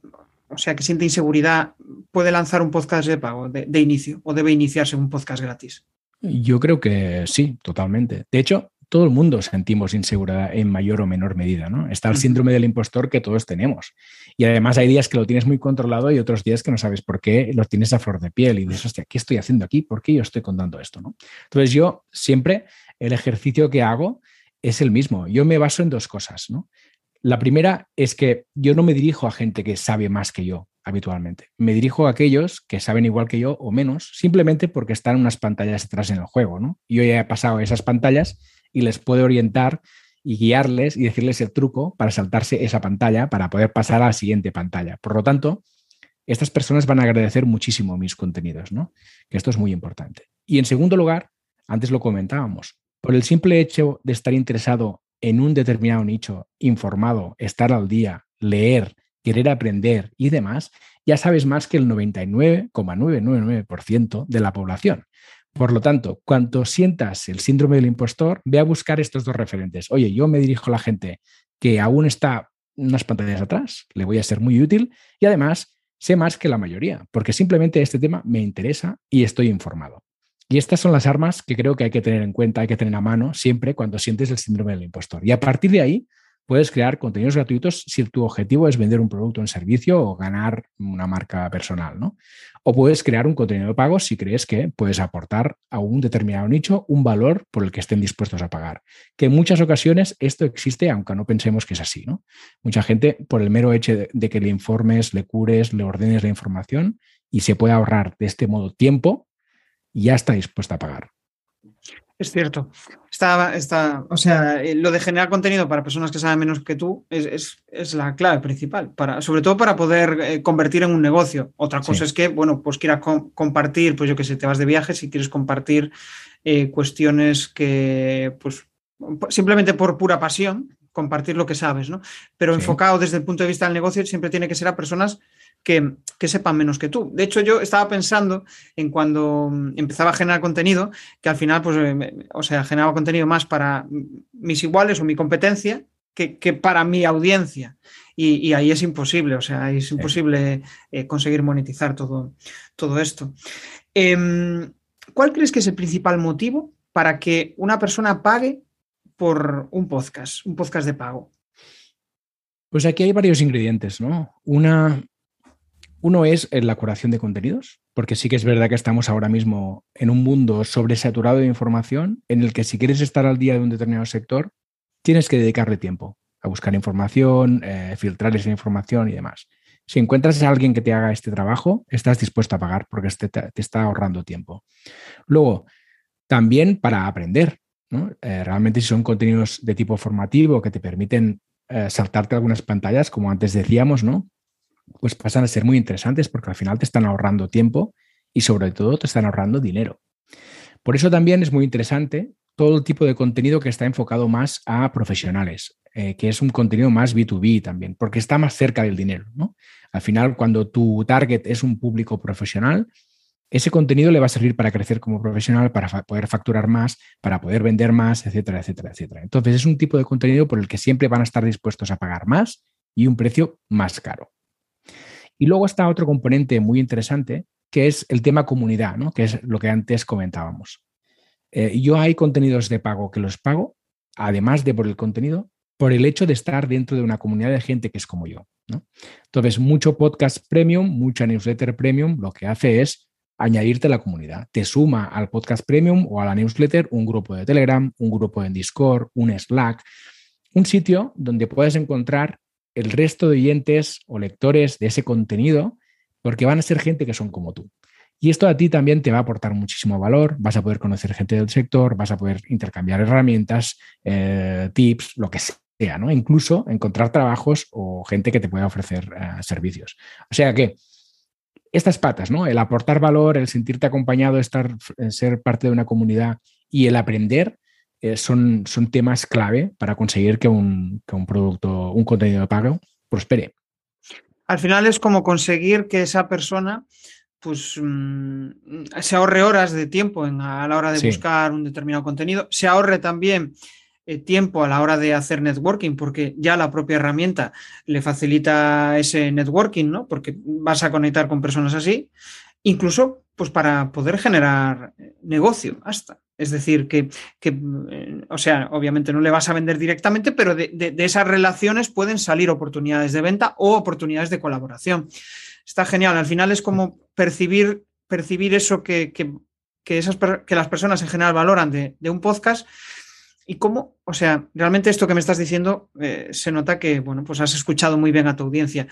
o sea, que siente inseguridad, puede lanzar un podcast de pago de, inicio o debe iniciarse un podcast gratis? Yo creo que sí, totalmente. De hecho, todo el mundo sentimos inseguridad en mayor o menor medida, ¿no? Está el síndrome del impostor que todos tenemos. Y además hay días que lo tienes muy controlado y otros días que no sabes por qué lo tienes a flor de piel y dices, hostia, ¿qué estoy haciendo aquí? ¿Por qué yo estoy contando esto? ¿no? Entonces yo siempre el ejercicio que hago es el mismo. Yo me baso en dos cosas, ¿no? La primera es que yo no me dirijo a gente que sabe más que yo habitualmente. Me dirijo a aquellos que saben igual que yo o menos, simplemente porque están unas pantallas atrás en el juego. ¿no? Yo ya he pasado esas pantallas y les puedo orientar y guiarles y decirles el truco para saltarse esa pantalla para poder pasar a la siguiente pantalla. Por lo tanto, estas personas van a agradecer muchísimo mis contenidos, ¿no? Que esto es muy importante. Y en segundo lugar, antes lo comentábamos, por el simple hecho de estar interesado en un determinado nicho, informado, estar al día, leer, querer aprender y demás, ya sabes más que el 99,999% de la población. Por lo tanto, cuando sientas el síndrome del impostor, ve a buscar estos dos referentes. Oye, yo me dirijo a la gente que aún está unas pantallas atrás, le voy a ser muy útil y además sé más que la mayoría, porque simplemente este tema me interesa y estoy informado. Y estas son las armas que creo que hay que tener en cuenta, hay que tener a mano siempre cuando sientes el síndrome del impostor. Y a partir de ahí, puedes crear contenidos gratuitos si tu objetivo es vender un producto un servicio o ganar una marca personal, ¿no? O puedes crear un contenido de pago si crees que puedes aportar a un determinado nicho un valor por el que estén dispuestos a pagar. Que en muchas ocasiones esto existe, aunque no pensemos que es así, ¿no? Mucha gente, por el mero hecho de que le informes, le cures, le ordenes la información y se puede ahorrar de este modo tiempo, ya está dispuesta a pagar. Es cierto. Está, está, o sea, eh, lo de generar contenido para personas que saben menos que tú es, la clave principal, para, sobre todo para poder eh, convertir en un negocio. Otra cosa es que, bueno, pues quieras compartir, pues yo que sé, te vas de viaje, si quieres compartir eh, cuestiones que, pues, simplemente por pura pasión, compartir lo que sabes, ¿no? Pero enfocado desde el punto de vista del negocio, siempre tiene que ser a personas que, sepan menos que tú. De hecho, yo estaba pensando en cuando empezaba a generar contenido, que al final, pues, o sea, generaba contenido más para mis iguales o mi competencia que, para mi audiencia. Y, ahí es imposible, o sea, es imposible eh, conseguir monetizar todo, todo esto. Em, ¿Cuál crees que es el principal motivo para que una persona pague por un podcast, un podcast de pago? Pues aquí hay varios ingredientes, ¿no? Una, uno es la curación de contenidos, porque sí que es verdad que estamos ahora mismo en un mundo sobresaturado de información en el que si quieres estar al día de un determinado sector, tienes que dedicarle tiempo a buscar información, eh, filtrar esa información y demás. Si encuentras a alguien que te haga este trabajo, estás dispuesto a pagar porque este te, está ahorrando tiempo. Luego, también para aprender. Eh, realmente si son contenidos de tipo formativo que te permiten eh, saltarte algunas pantallas, como antes decíamos, ¿no? Pues pasan a ser muy interesantes porque al final te están ahorrando tiempo y sobre todo te están ahorrando dinero. Por eso también es muy interesante todo el tipo de contenido que está enfocado más a profesionales, eh, que es un contenido más B2B también, porque está más cerca del dinero. ¿no? Al final, cuando tu target es un público profesional, ese contenido le va a servir para crecer como profesional, para poder facturar más, para poder vender más, etcétera, etcétera, etcétera. Entonces, es un tipo de contenido por el que siempre van a estar dispuestos a pagar más y un precio más caro. Y luego está otro componente muy interesante, que es el tema comunidad, ¿no? que es lo que antes comentábamos. Eh, yo hay contenidos de pago que los pago, además de por el contenido, por el hecho de estar dentro de una comunidad de gente que es como yo. Entonces, mucho podcast premium, mucha newsletter premium, lo que hace es añadirte a la comunidad. Te suma al podcast premium o a la newsletter un grupo de Telegram, un grupo en Discord, un Slack, un sitio donde puedes encontrar el resto de oyentes o lectores de ese contenido, porque van a ser gente que son como tú. Y esto a ti también te va a aportar muchísimo valor, vas a poder conocer gente del sector, vas a poder intercambiar herramientas, eh, tips, lo que sea, ¿no? Incluso encontrar trabajos o gente que te pueda ofrecer eh, servicios. O sea que estas patas, ¿no? El aportar valor, el sentirte acompañado, estar, ser parte de una comunidad y el aprender eh, son, son temas clave para conseguir que un, producto, un contenido de pago prospere. Al final es como conseguir que esa persona pues mm, se ahorre horas de tiempo a la hora de buscar un determinado contenido, se ahorre también eh, tiempo a la hora de hacer networking, porque ya la propia herramienta le facilita ese networking, ¿no? Porque vas a conectar con personas así, incluso pues para poder generar negocio hasta. Es decir, que, eh, o sea, obviamente no le vas a vender directamente, pero de, esas relaciones pueden salir oportunidades de venta o oportunidades de colaboración. Está genial. Al final es como percibir, percibir eso que, esas, que las personas en general valoran de, un podcast y cómo, o sea, realmente esto que me estás diciendo eh, se nota que, bueno, pues has escuchado muy bien a tu audiencia.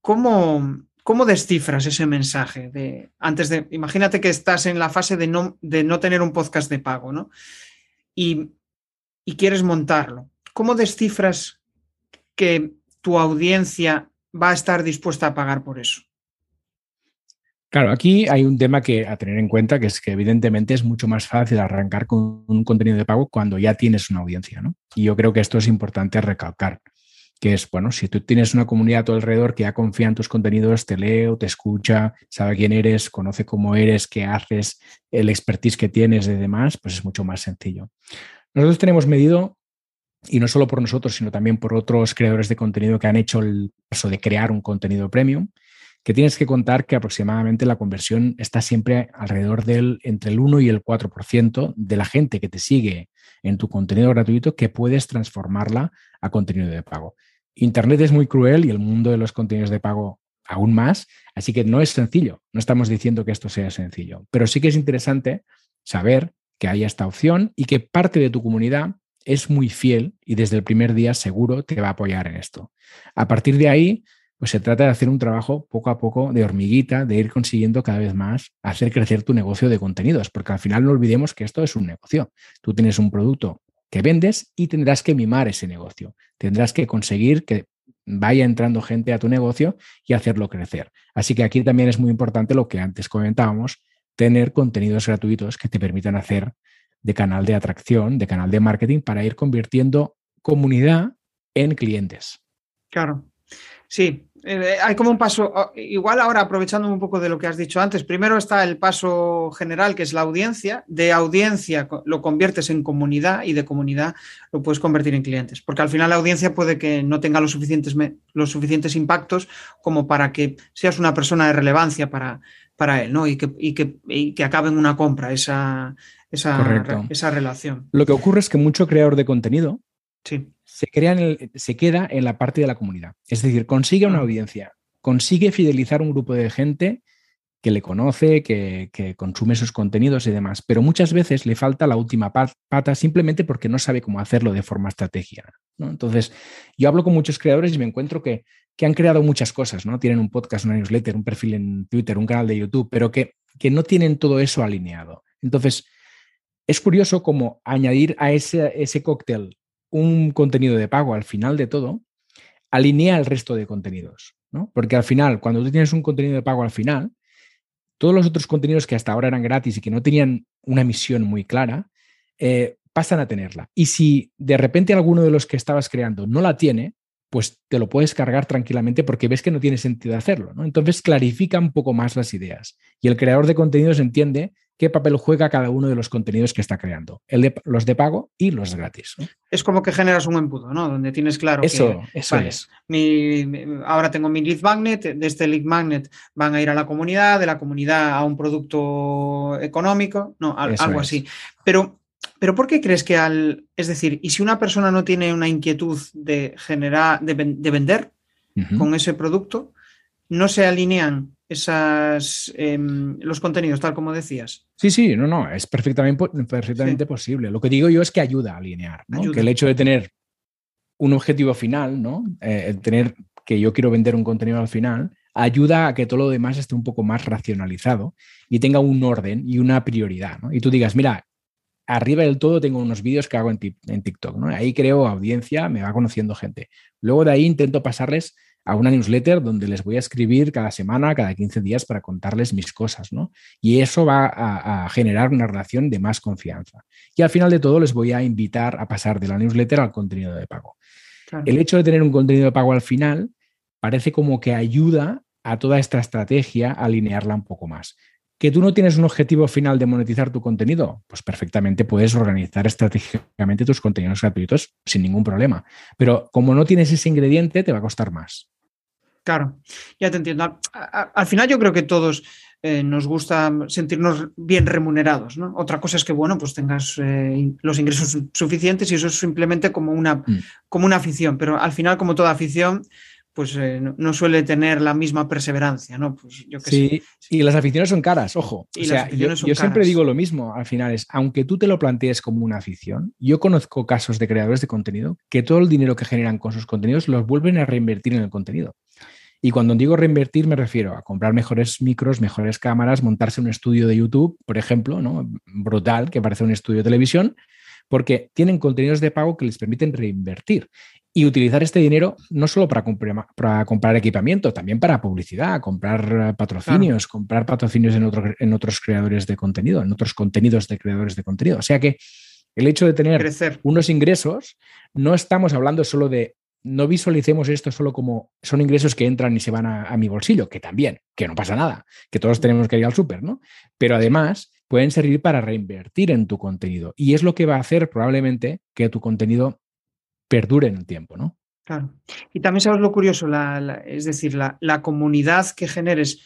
¿Cómo, ¿Cómo descifras ese mensaje? De, antes de, imagínate que estás en la fase de no, de no tener un podcast de pago, ¿no? Y, quieres montarlo. ¿Cómo descifras que tu audiencia va a estar dispuesta a pagar por eso? Claro, aquí hay un tema que a tener en cuenta, que es que evidentemente es mucho más fácil arrancar con un contenido de pago cuando ya tienes una audiencia, ¿no? Y yo creo que esto es importante recalcar, que es, bueno, si tú tienes una comunidad a tu alrededor que ya confía en tus contenidos, te lee o te escucha, sabe quién eres, conoce cómo eres, qué haces, el expertise que tienes y demás, pues es mucho más sencillo. Nosotros tenemos medido y no solo por nosotros, sino también por otros creadores de contenido que han hecho el paso de crear un contenido premium, que tienes que contar que aproximadamente la conversión está siempre alrededor del entre el 1 y el 4% de la gente que te sigue en tu contenido gratuito que puedes transformarla a contenido de pago. Internet es muy cruel y el mundo de los contenidos de pago aún más, así que no es sencillo, no estamos diciendo que esto sea sencillo, pero sí que es interesante saber que hay esta opción y que parte de tu comunidad es muy fiel y desde el primer día seguro te va a apoyar en esto. A partir de ahí, pues se trata de hacer un trabajo poco a poco de hormiguita, de ir consiguiendo cada vez más hacer crecer tu negocio de contenidos, porque al final no olvidemos que esto es un negocio. Tú tienes un producto que vendes y tendrás que mimar ese negocio. Tendrás que conseguir que vaya entrando gente a tu negocio y hacerlo crecer. Así que aquí también es muy importante lo que antes comentábamos, tener contenidos gratuitos que te permitan hacer de canal de atracción, de canal de marketing para ir convirtiendo comunidad en clientes. Claro. Sí, eh, hay como un paso, oh, igual ahora aprovechando un poco de lo que has dicho antes, primero está el paso general que es la audiencia, de audiencia lo conviertes en comunidad y de comunidad lo puedes convertir en clientes, porque al final la audiencia puede que no tenga los suficientes, los suficientes impactos como para que seas una persona de relevancia para, para él, ¿no? Y que, y que, y que acabe en una compra esa, esa, esa relación. Lo que ocurre es que mucho creador de contenido se, crea se queda en la parte de la comunidad. Es decir, consigue una ah. audiencia, consigue fidelizar un grupo de gente que le conoce, que, consume sus contenidos y demás, pero muchas veces le falta la última pata simplemente porque no sabe cómo hacerlo de forma estratégica. Entonces, yo hablo con muchos creadores y me encuentro que, que, han creado muchas cosas, ¿no? Tienen un podcast, una newsletter, un perfil en Twitter, un canal de YouTube, pero que, que no tienen todo eso alineado. Entonces, es curioso cómo añadir a ese, ese cóctel un contenido de pago al final de todo, alinea el resto de contenidos. ¿no? Porque al final, cuando tú tienes un contenido de pago al final, todos los otros contenidos que hasta ahora eran gratis y que no tenían una misión muy clara, eh, pasan a tenerla. Y si de repente alguno de los que estabas creando no la tiene, pues te lo puedes cargar tranquilamente porque ves que no tiene sentido hacerlo. ¿no? Entonces clarifica un poco más las ideas y el creador de contenidos entiende qué papel juega cada uno de los contenidos que está creando, el de, los de pago y los gratis. Es como que generas un embudo, ¿no? Donde tienes claro eso, que eso es. ahora tengo mi lead magnet, de este lead magnet van a ir a la comunidad, de la comunidad a un producto económico, no, algo así. Pero, pero ¿por qué crees que al, es decir, y si una persona no tiene una inquietud de generar, de, vender con ese producto, no se alinean esas, em, los contenidos, tal como decías. Sí, sí, no, no, es perfectamente, perfectamente posible. Lo que digo yo es que ayuda a alinear, que el hecho de tener un objetivo final, ¿no? Eh, tener que yo quiero vender un contenido al final, ayuda a que todo lo demás esté un poco más racionalizado y tenga un orden y una prioridad. Y tú digas, mira, arriba del todo tengo unos vídeos que hago en, en TikTok, ¿no? Ahí creo audiencia, me va conociendo gente. Luego de ahí intento pasarles a una newsletter donde les voy a escribir cada semana, cada 15 días para contarles mis cosas, ¿no? Y eso va a, generar una relación de más confianza. Y al final de todo les voy a invitar a pasar de la newsletter al contenido de pago. El hecho de tener un contenido de pago al final parece como que ayuda a toda esta estrategia a alinearla un poco más. ¿Que tú no tienes un objetivo final de monetizar tu contenido? Pues perfectamente puedes organizar estratégicamente tus contenidos gratuitos sin ningún problema. Pero como no tienes ese ingrediente, te va a costar más. Claro, ya te entiendo. Al, final yo creo que todos eh, nos gusta sentirnos bien remunerados, ¿no? Otra cosa es que, bueno, pues tengas eh, los ingresos suficientes y eso es simplemente como una, mm. como una afición, pero al final, como toda afición, pues eh, no, suele tener la misma perseverancia, ¿no? Pues yo sí, y las aficiones son caras, ojo. o sea, yo, siempre digo lo mismo al final, es, aunque tú te lo plantees como una afición, yo conozco casos de creadores de contenido que todo el dinero que generan con sus contenidos los vuelven a reinvertir en el contenido. Y cuando digo reinvertir me refiero a comprar mejores micros, mejores cámaras, montarse un estudio de YouTube, por ejemplo, ¿no? brutal, que parece un estudio de televisión, porque tienen contenidos de pago que les permiten reinvertir y utilizar este dinero no solo para comprar, para comprar equipamiento, también para publicidad, comprar patrocinios, comprar patrocinios en, en otros creadores de contenido, en otros contenidos de creadores de contenido. O sea que el hecho de tener unos ingresos, no estamos hablando solo de, no visualicemos esto solo como son ingresos que entran y se van a, a mi bolsillo, que también, que no pasa nada, que todos tenemos que ir al súper, ¿no? Pero además pueden servir para reinvertir en tu contenido y es lo que va a hacer probablemente que tu contenido perdure en el tiempo, ¿no? Claro. Y también sabes lo curioso, es decir, la, comunidad que generes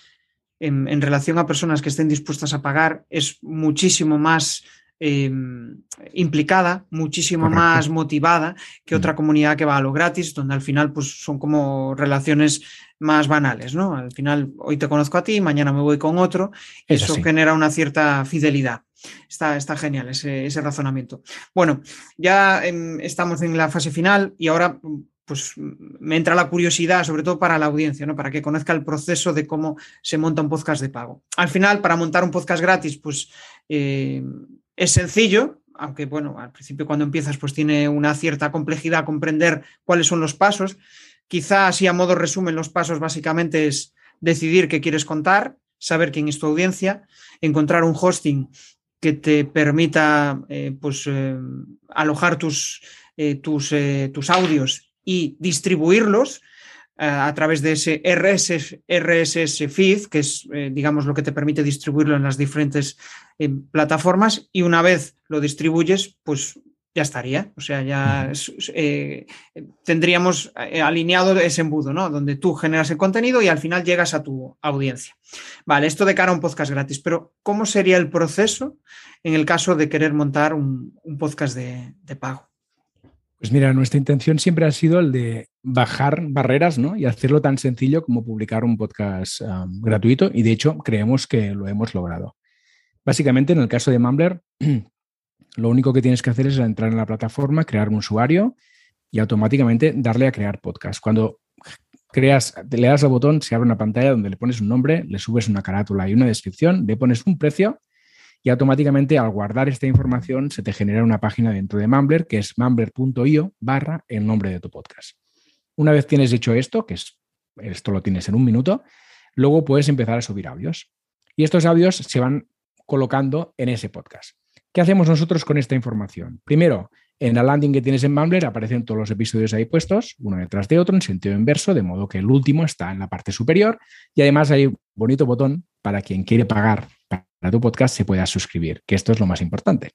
en, en, relación a personas que estén dispuestas a pagar es muchísimo más Em, implicada, muchísimo más motivada que otra mm. comunidad que va a lo gratis, donde al final pues, son como relaciones más banales, ¿no? Al final, hoy te conozco a ti, mañana me voy con otro, y eso genera una cierta fidelidad. Está, está genial ese, razonamiento. Bueno, ya em, estamos en la fase final y ahora pues me entra la curiosidad, sobre todo para la audiencia, ¿no? Para que conozca el proceso de cómo se monta un podcast de pago. Al final, para montar un podcast gratis, pues eh, es sencillo, aunque bueno, al principio cuando empiezas pues tiene una cierta complejidad comprender cuáles son los pasos. Quizá así a modo resumen los pasos básicamente es decidir qué quieres contar, saber quién es tu audiencia, encontrar un hosting que te permita eh, pues, eh, alojar tus, eh, tus, tus audios y distribuirlos a través de ese RSS, RSS feed, que es, digamos, lo que te permite distribuirlo en las diferentes plataformas. Y una vez lo distribuyes, pues ya estaría. O sea, ya eh, tendríamos eh, alineado ese embudo, ¿no? Donde tú generas el contenido y al final llegas a tu audiencia. Vale, esto de cara a un podcast gratis, pero ¿cómo sería el proceso en el caso de querer montar un, podcast de, pago? Pues mira, nuestra intención siempre ha sido el de bajar barreras ¿no? y hacerlo tan sencillo como publicar un podcast um, gratuito y de hecho creemos que lo hemos logrado. Básicamente, en el caso de Mumbler, [clears throat] lo único que tienes que hacer es entrar en la plataforma, crear un usuario y automáticamente darle a crear podcast. Cuando creas, le das al botón, se abre una pantalla donde le pones un nombre, le subes una carátula y una descripción, le pones un precio y automáticamente al guardar esta información se te genera una página dentro de Mumbler que es mumbler.io barra el nombre de tu podcast. Una vez tienes hecho esto, que es, esto lo tienes en un minuto, luego puedes empezar a subir audios. Y estos audios se van colocando en ese podcast. ¿Qué hacemos nosotros con esta información? Primero, en la landing que tienes en Mumbler aparecen todos los episodios ahí puestos, uno detrás de otro, en sentido inverso, de modo que el último está en la parte superior y además hay un bonito botón para quien quiere pagar para tu podcast se pueda suscribir, que esto es lo más importante.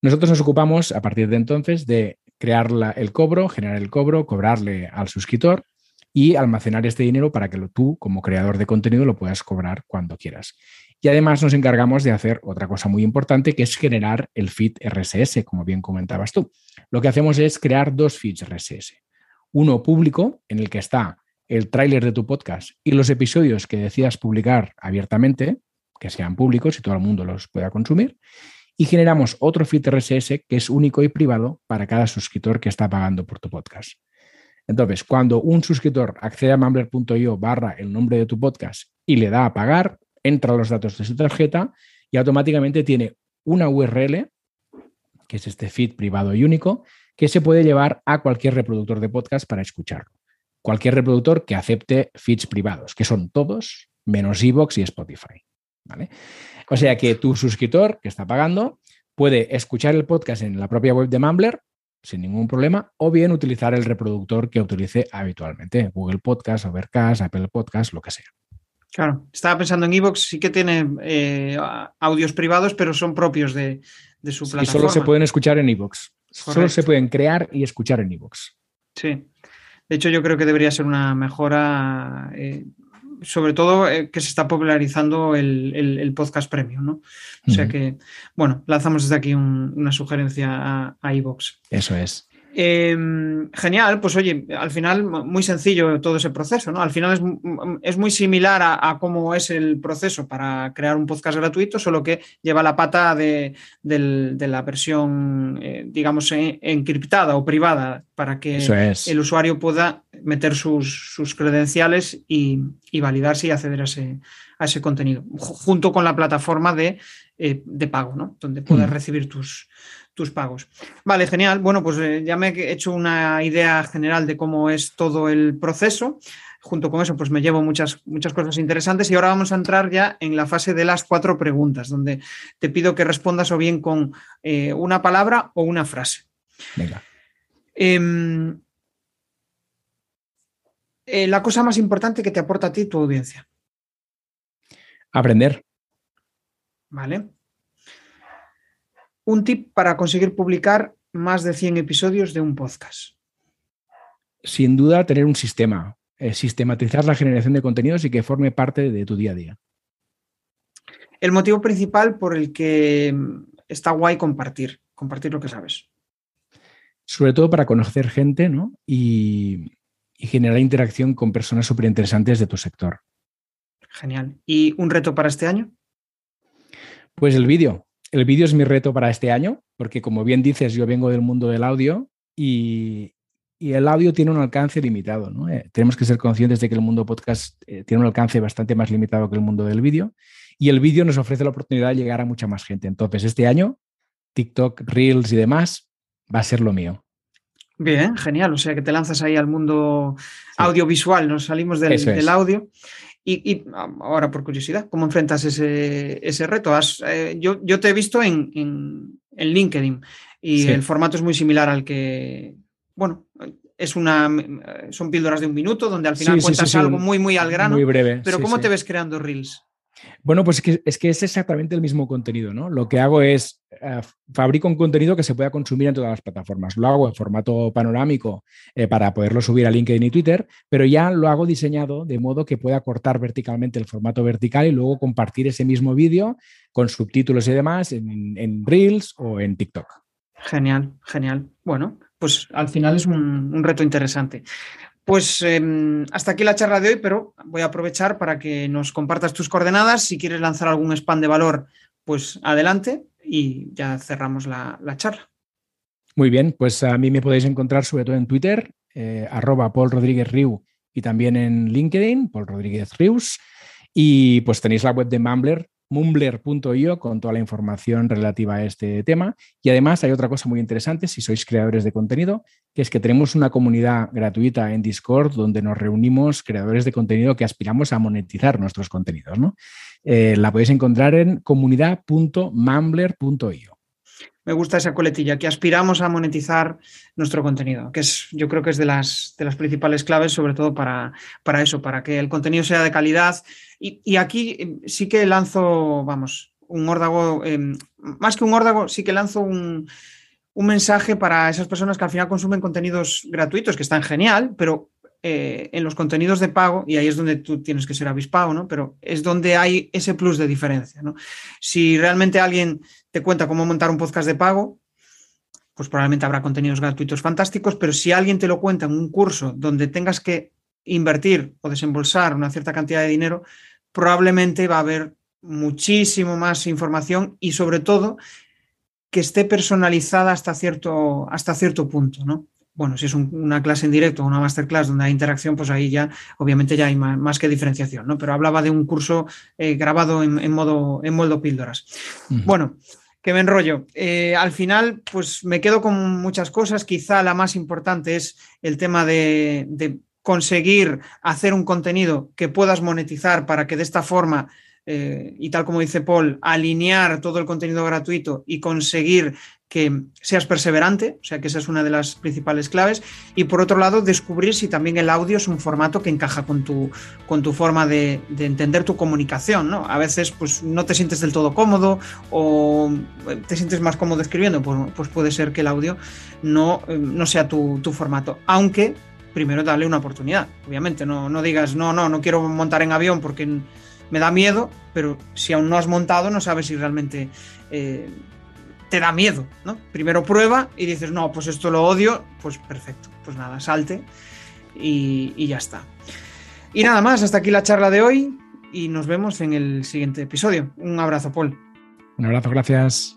Nosotros nos ocupamos a partir de entonces de crear el cobro, generar el cobro, cobrarle al suscriptor y almacenar este dinero para que tú, como creador de contenido, lo puedas cobrar cuando quieras. Y además nos encargamos de hacer otra cosa muy importante, que es generar el feed RSS, como bien comentabas tú. Lo que hacemos es crear dos feeds RSS. Uno público, en el que está el tráiler de tu podcast y los episodios que decidas publicar abiertamente, que sean públicos y todo el mundo los pueda consumir. Y generamos otro feed RSS que es único y privado para cada suscriptor que está pagando por tu podcast. Entonces, cuando un suscriptor accede a mumbler.io barra el nombre de tu podcast y le da a pagar, entra los datos de su tarjeta y automáticamente tiene una URL, que es este feed privado y único, que se puede llevar a cualquier reproductor de podcast para escucharlo. Cualquier reproductor que acepte feeds privados, que son todos, menos Evox y Spotify. ¿vale? O sea que tu suscriptor que está pagando puede escuchar el podcast en la propia web de Mumbler sin ningún problema, o bien utilizar el reproductor que utilice habitualmente, Google Podcast, Overcast, Apple Podcast, lo que sea. Claro, estaba pensando en Evox, sí que tiene eh, audios privados, pero son propios de, su plataforma. Y solo se pueden escuchar en Evox. Solo se pueden crear y escuchar en Evox. Sí. De hecho, yo creo que debería ser una mejora, eh, sobre todo eh, que se está popularizando el, podcast premium, ¿no? O sea que, bueno, lanzamos desde aquí una sugerencia a, a Evox. Eso es. Em, genial, pues oye, al final muy sencillo todo ese proceso, ¿no? Al final es, muy similar a, cómo es el proceso para crear un podcast gratuito, solo que lleva la pata de, la versión, eh, digamos, encriptada o privada para que el usuario pueda meter sus, credenciales y, validarse y acceder a ese, a ese contenido, junto con la plataforma de, eh, pago, ¿no? donde puedes mm. recibir tus, tus pagos. Vale, genial. Bueno, pues eh, ya me he hecho una idea general de cómo es todo el proceso. Junto con eso, pues me llevo muchas, muchas cosas interesantes y ahora vamos a entrar ya en la fase de las cuatro preguntas, donde te pido que respondas o bien con eh, una palabra o una frase. Venga. Em, eh, la cosa más importante que te aporta a ti tu audiencia. Aprender. Vale. Un tip para conseguir publicar más de 100 episodios de un podcast. Sin duda, tener un sistema. Eh, sistematizar la generación de contenidos y que forme parte de tu día a día. El motivo principal por el que está guay compartir, compartir lo que sabes. Sobre todo para conocer gente ¿no? y, y generar interacción con personas súper interesantes de tu sector. Genial. ¿Y un reto para este año? Pues el vídeo el vídeo es mi reto para este año, porque como bien dices, yo vengo del mundo del audio y, el audio tiene un alcance limitado. ¿no? Eh, tenemos que ser conscientes de que el mundo podcast eh, tiene un alcance bastante más limitado que el mundo del vídeo y el vídeo nos ofrece la oportunidad de llegar a mucha más gente. Entonces, este año, TikTok, Reels y demás va a ser lo mío. Bien, genial. O sea que te lanzas ahí al mundo audiovisual, nos salimos del, del audio. Y, ahora, por curiosidad, ¿cómo enfrentas ese, reto? Eh, yo, te he visto en, LinkedIn y el formato es muy similar al que, bueno, es una, son píldoras de un minuto donde al final cuentas algo muy, muy al grano. Muy breve. Pero ¿cómo te ves creando reels? Bueno, pues es que, es exactamente el mismo contenido, ¿no? Lo que hago es eh, fabrico un contenido que se pueda consumir en todas las plataformas. Lo hago en formato panorámico eh, para poderlo subir a LinkedIn y Twitter, pero ya lo hago diseñado de modo que pueda cortar verticalmente el formato vertical y luego compartir ese mismo vídeo con subtítulos y demás en, Reels o en TikTok. Genial, genial. Bueno, pues al final es un reto interesante. Pues em, hasta aquí la charla de hoy, pero voy a aprovechar para que nos compartas tus coordenadas. Si quieres lanzar algún spam de valor, pues adelante y ya cerramos la, charla. Muy bien, pues a mí me podéis encontrar sobre todo en Twitter, eh, arroba Paul Rodríguez Riu y también en LinkedIn, Paul Rodríguez Rius. Y pues tenéis la web de Mumbler, mumbler.io con toda la información relativa a este tema. Y además hay otra cosa muy interesante si sois creadores de contenido, que es que tenemos una comunidad gratuita en Discord donde nos reunimos creadores de contenido que aspiramos a monetizar nuestros contenidos. ¿no? Eh, la podéis encontrar en comunidad.mumbler.io me gusta esa coletilla, que aspiramos a monetizar nuestro contenido, que es, yo creo que es de las, de las principales claves, sobre todo para, para eso, para que el contenido sea de calidad. Y, aquí eh, sí que lanzo, vamos, un órdago, em, más que un órdago, sí que lanzo un, un mensaje para esas personas que al final consumen contenidos gratuitos, que están genial, pero eh, en los contenidos de pago, y ahí es donde tú tienes que ser avispado, ¿no? Pero es donde hay ese plus de diferencia, ¿no? Si realmente alguien te cuenta cómo montar un podcast de pago, pues probablemente habrá contenidos gratuitos fantásticos, pero si alguien te lo cuenta en un curso donde tengas que invertir o desembolsar una cierta cantidad de dinero, probablemente va a haber muchísimo más información y sobre todo que esté personalizada hasta cierto, hasta cierto punto, ¿no? Bueno, si es una clase en directo o una masterclass donde hay interacción, pues ahí ya, obviamente, ya hay más, que diferenciación, ¿no? Pero hablaba de un curso eh, grabado en, modo, en modo píldoras. Bueno, que me enrollo. Eh, al final, pues me quedo con muchas cosas. Quizá la más importante es el tema de, de conseguir hacer un contenido que puedas monetizar para que de esta forma eh, y tal como dice Paul, alinear todo el contenido gratuito y conseguir que seas perseverante, o sea que esa es una de las principales claves. Y por otro lado, descubrir si también el audio es un formato que encaja con tu, con tu forma de, entender tu comunicación. ¿no? A veces pues, no te sientes del todo cómodo o te sientes más cómodo escribiendo, pues, pues puede ser que el audio no, eh, no sea tu, tu formato. Aunque primero darle una oportunidad, obviamente. No, no digas, no, no, no quiero montar en avión porque me da miedo, pero si aún no has montado, no sabes si realmente eh, te da miedo, ¿no? Primero prueba y dices, no, pues esto lo odio, pues perfecto, pues nada, salte y, y ya está. Y nada más, hasta aquí la charla de hoy y nos vemos en el siguiente episodio. Un abrazo, Paul. Un abrazo, gracias.